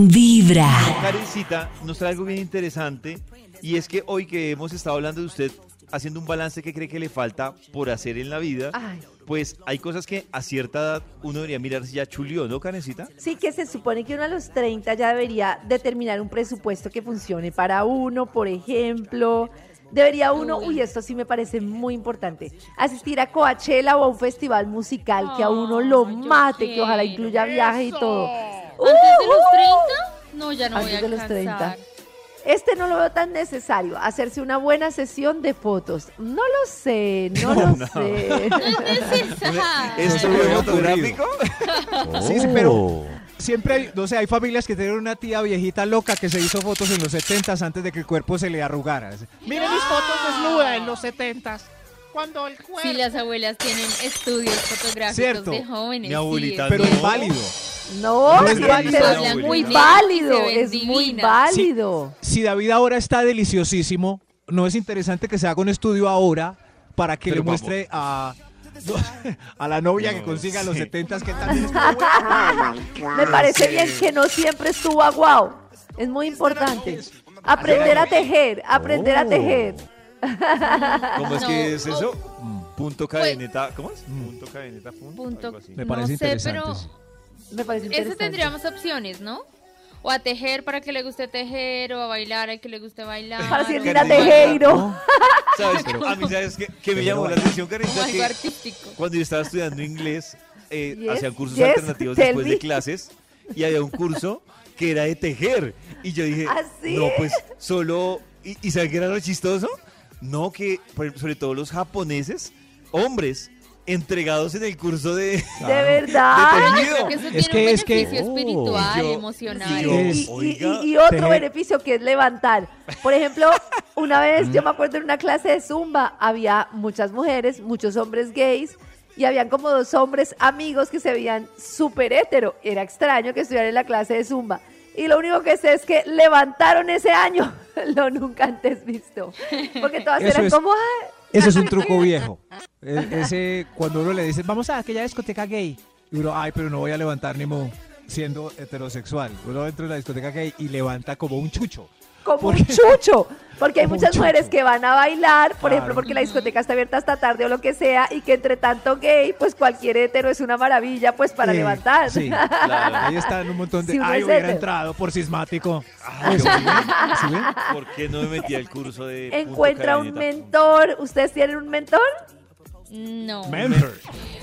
Vibra. Karencita nos trae algo bien interesante y es que hoy que hemos estado hablando de usted haciendo un balance que cree que le falta por hacer en la vida, Ay. pues hay cosas que a cierta edad uno debería mirar si ya chulió, ¿no, Karencita? Sí, que se supone que uno a los 30 ya debería determinar un presupuesto que funcione para uno, por ejemplo. Debería uno, uy, esto sí me parece muy importante, asistir a Coachella o a un festival musical que a uno lo mate, que ojalá incluya viaje y todo. ¿Antes de los 30? No, ya no voy a Antes de los alcanzar. 30. Este no lo veo tan necesario, hacerse una buena sesión de fotos. No lo sé, no lo No. sé. No es necesario. ¿Estudio fotográfico? Sí, sí, pero siempre hay, no sé, hay familias que tienen una tía viejita loca que se hizo fotos en los 70 antes de que el cuerpo se le arrugara. Miren mis fotos desnuda en los setentas. Cuando el cuerpo... Sí, las abuelas tienen estudios fotográficos Cierto. de jóvenes. Mi abuelita sí, Pero es es No. válido. No, No es es muy válido, es muy válido. Si David ahora está deliciosísimo, ¿no es interesante que se haga un estudio ahora para que Pero le vamos. muestre a, a la novia No, que consiga los sí. 70 que también estuvo buena? Me parece bien que no siempre estuvo aguao. Es muy importante. Aprender a tejer, aprender a Oh. tejer. ¿Cómo es No. que es eso? Mm. Punto cadeneta, ¿cómo es? Punto cadeneta, punto, Punto- algo así. Me parece no sé, interesante. pero. Me parece ese interesante. tendríamos opciones, ¿no? O a tejer para que le guste tejer, o a bailar al que le guste bailar. Para Silvina algo Tejero. ¿Sabes? A mí, ¿sabes qué, qué me llamó la atención, Karencita? algo Que artístico. cuando yo estaba estudiando inglés, eh, Yes, hacían cursos yes, alternativos después me. de clases y había un curso que era de tejer. Y yo dije, ¿Ah, sí? no, pues solo... ¿Y, y saben qué era lo chistoso? No, que por- sobre todo los japoneses, hombres, entregados en el curso de, De de verdad. que eso Es tiene que- un es que- beneficio Oh. espiritual, yo- emocional. y yo- Y, y- Oiga, y- y otro beneficio que es levantar. Por ejemplo, una vez yo me acuerdo en una clase de zumba, había muchas mujeres, muchos hombres gays, y habían como dos hombres amigos que se veían súper hétero. Era extraño que estuvieran en la clase de zumba. Y lo único que sé es que levantaron ese año, lo nunca antes visto. Porque todas Eso eran es- como, "Ay, Ese es un truco viejo. E- Ese, cuando uno le dice, vamos a aquella discoteca gay. Y uno, ay, pero no voy a levantar ni mo siendo heterosexual. Uno entra en la discoteca gay y levanta como un chucho. Como ¿Por un chucho. Porque hay muchas mujeres que van a bailar, por Claro. ejemplo, porque la discoteca está abierta hasta tarde o lo que sea, y que entre tanto gay, pues cualquier hetero es una maravilla, pues para Eh, levantar. Sí, Claro. ahí están un montón de. Si ay, hubiera hetero. entrado por sismático. Ay, Eso, yo- ¿sí ven? ¿Sí ven? ¿Por qué no me metí al curso de Encuentra un mentor. ¿Ustedes tienen un mentor? No. Mentor.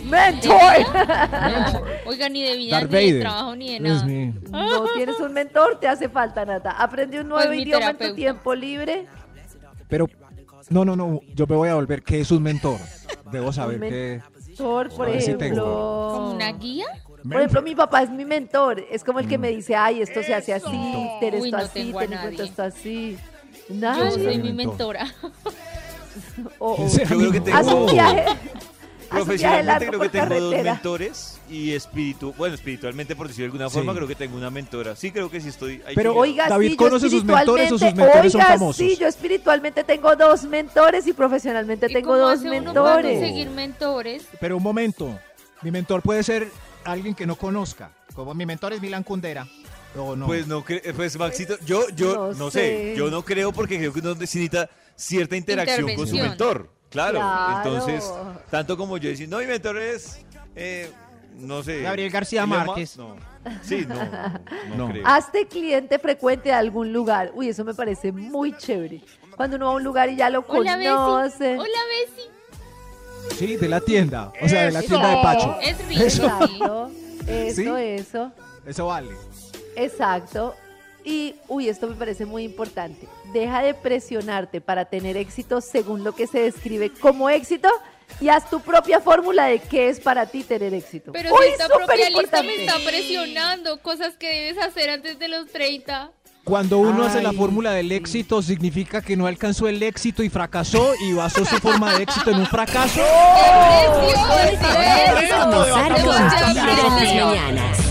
¡Mentor! Oiga, ni de vida, Darth ni de trabajo, ni de nada. No tienes un mentor, te hace falta, Nata. Aprende un nuevo Pues idioma en tu tiempo libre. Pero, no, no, no. Yo me voy a volver. ¿Qué es un mentor? Debo saber qué. Mentor, por ver si ejemplo. ¿Como una guía? Por ejemplo, mi papá es mi mentor. Es como el que me dice, ay, esto se hace así, ten Uy, esto no así, ten en cuenta nadie. esto así. Yo Nadie. soy mi mentor. mentora. O- o- Ese Yo creo que tengo... Profesionalmente creo que tengo dos mentores y espíritu, bueno, espiritualmente por decirlo de alguna Sí. forma, creo que tengo una mentora. Sí, creo que sí estoy ahí. Pero. Oiga, David sí, conoce sus mentores o sus mentores son famosos. Sí, yo espiritualmente tengo dos mentores y profesionalmente ¿Y tengo dos mentores. conseguir mentores? Pero un momento. Mi mentor puede ser alguien que no conozca. Como mi mentor es Milan Kundera. O no. Pues no, pues Maxito, yo, yo No no, sé. sé. yo no creo porque creo que uno necesita cierta interacción con su mentor. Claro, Claro. entonces, tanto como yo decir, no, mi mentor es, eh, no sé. Gabriel García Elon Musk", Márquez. No, sí, no, no, No. creo. Hazte cliente frecuente de algún lugar. Uy, eso me parece muy chévere. Cuando uno va a un lugar y ya lo Hola, Bessie. conoce. Hola, Bessie. Sí, de la tienda. O sea, de la Eso. tienda de Pacho. Es rico. Eso, ¿Sí? eso. Eso vale. Exacto. Y, uy, esto me parece muy importante. Deja de presionarte para tener éxito según lo que se describe como éxito y haz tu propia fórmula de qué es para ti tener éxito. Pero uy, si esta propia lista me está presionando, cosas que debes hacer antes de los 30. Cuando uno hace la fórmula del éxito, significa que no alcanzó el éxito y fracasó y basó su forma de éxito en un fracaso. ¡Qué